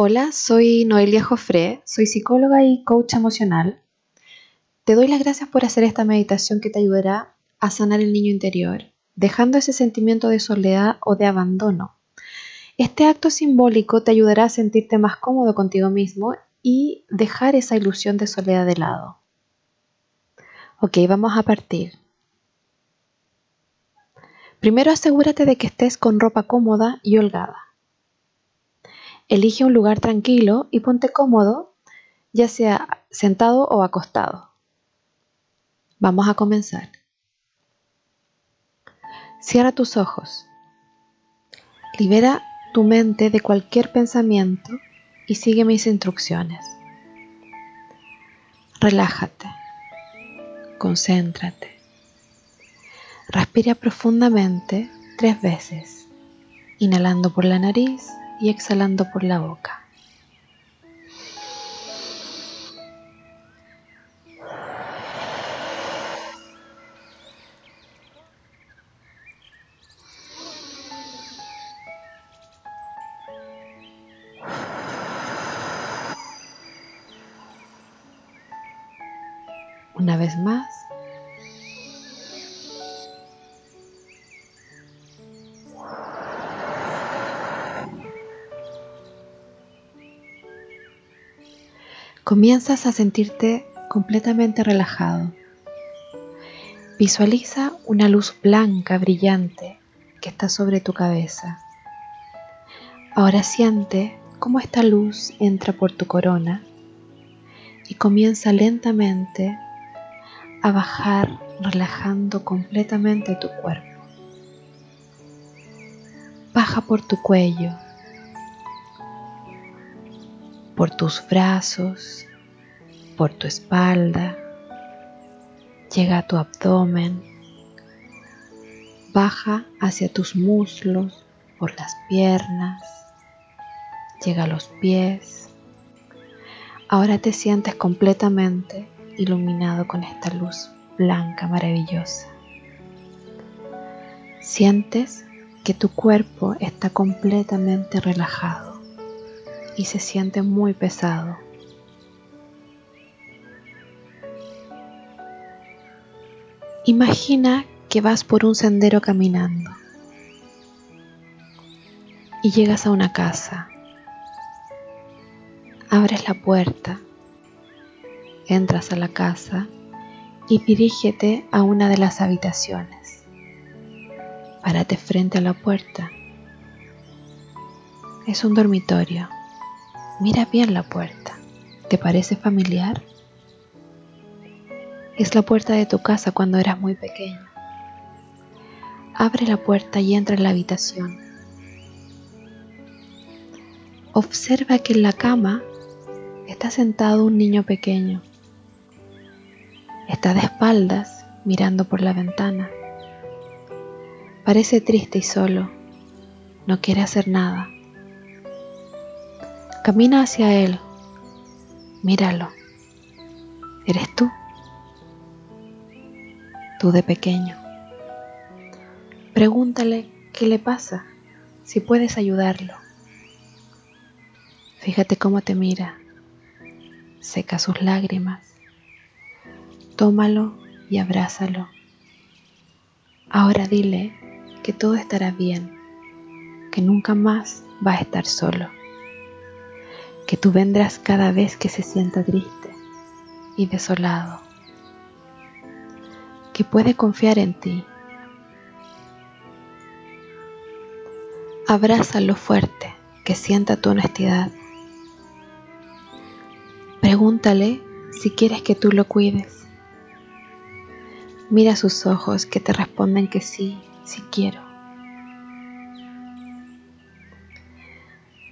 Hola, soy Noelia Jofré, soy psicóloga y coach emocional. Te doy las gracias por hacer esta meditación que te ayudará a sanar el niño interior, dejando ese sentimiento de soledad o de abandono. Este acto simbólico te ayudará a sentirte más cómodo contigo mismo y dejar esa ilusión de soledad de lado. Ok, vamos a partir. Primero asegúrate de que estés con ropa cómoda y holgada. Elige un lugar tranquilo y ponte cómodo, ya sea sentado o acostado. Vamos a comenzar. Cierra tus ojos. Libera tu mente de cualquier pensamiento y sigue mis instrucciones. Relájate. Concéntrate. Respira profundamente tres veces, inhalando por la nariz y exhalando por la boca. Una vez más. Comienzas a sentirte completamente relajado. Visualiza una luz blanca brillante que está sobre tu cabeza. Ahora siente cómo esta luz entra por tu corona y comienza lentamente a bajar relajando completamente tu cuerpo. Baja por tu cuello por tus brazos, por tu espalda, llega a tu abdomen, baja hacia tus muslos, por las piernas, llega a los pies. Ahora te sientes completamente iluminado con esta luz blanca maravillosa. Sientes que tu cuerpo está completamente relajado y se siente muy pesado. Imagina que vas por un sendero caminando y llegas a una casa. Abres la puerta, entras a la casa y dirígete a una de las habitaciones. Párate frente a la puerta. Es un dormitorio. Mira bien la puerta. ¿Te parece familiar? Es la puerta de tu casa cuando eras muy pequeño. Abre la puerta y entra en la habitación. Observa que en la cama está sentado un niño pequeño. Está de espaldas mirando por la ventana. Parece triste y solo. No quiere hacer nada. Camina hacia él. Míralo. Eres tú. Tú de pequeño. Pregúntale qué le pasa, si puedes ayudarlo. Fíjate cómo te mira. Seca sus lágrimas. Tómalo y abrázalo. Ahora dile que todo estará bien, que nunca más va a estar solo que tú vendrás cada vez que se sienta triste y desolado, que puede confiar en ti. Abrázalo fuerte, que sienta tu honestidad. Pregúntale si quieres que tú lo cuides. Mira sus ojos que te responden que sí, sí quiero.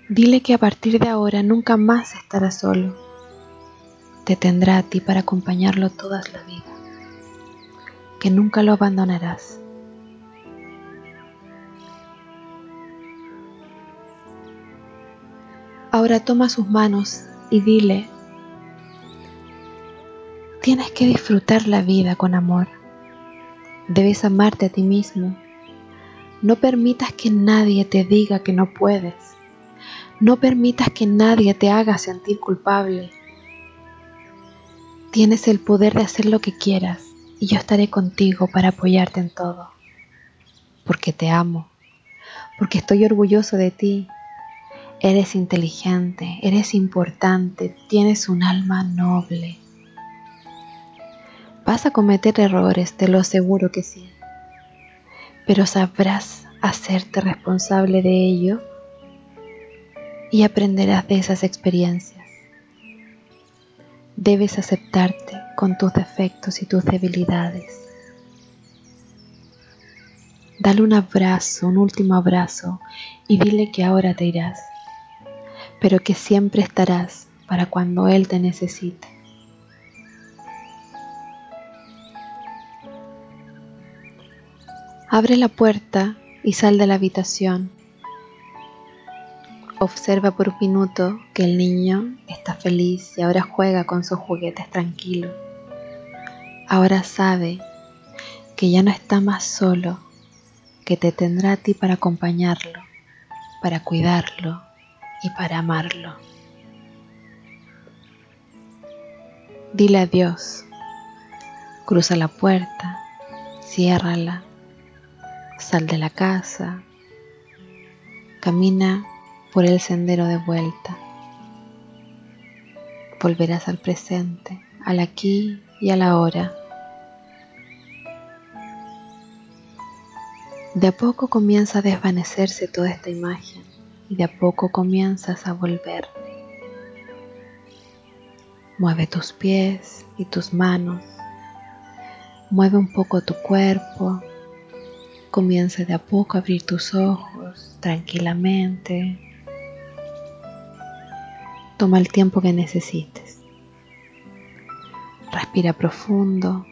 Dile que a partir de ahora nunca más estará solo. Te tendrá a ti para acompañarlo toda la vida. Que nunca lo abandonarás. Ahora toma sus manos y dile, tienes que disfrutar la vida con amor. Debes amarte a ti mismo. No permitas que nadie te diga que no puedes No permitas que nadie te haga sentir culpable. Tienes el poder de hacer lo que quieras y yo estaré contigo para apoyarte en todo. Porque te amo, porque estoy orgulloso de ti. Eres inteligente, eres importante, tienes un alma noble. Vas a cometer errores, te lo aseguro que sí, pero sabrás hacerte responsable de ello y aprenderás de esas experiencias. Debes aceptarte con tus defectos y tus debilidades. Dale un abrazo, un último abrazo y dile que ahora te irás, pero que siempre estarás para cuando Él te necesite. Abre la puerta y sal de la habitación. Observa por un minuto que el niño está feliz y ahora juega con sus juguetes tranquilo. Ahora sabe que ya no está más solo, que te tendrá a ti para acompañarlo, para cuidarlo y para amarlo. Dile adiós, cruza la puerta, ciérrala, sal de la casa, camina por el sendero de vuelta. Volverás al presente, al aquí y a la hora. De a poco comienza a desvanecerse toda esta imagen y de a poco comienzas a volver. Mueve tus pies y tus manos. Mueve un poco tu cuerpo. Comienza de a poco a abrir tus ojos tranquilamente. Toma el tiempo que necesites. Respira profundo.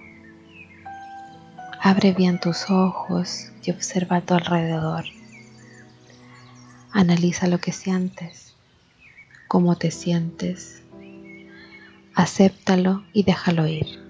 Abre bien tus ojos y observa a tu alrededor. Analiza lo que sientes, cómo te sientes. Acéptalo y déjalo ir.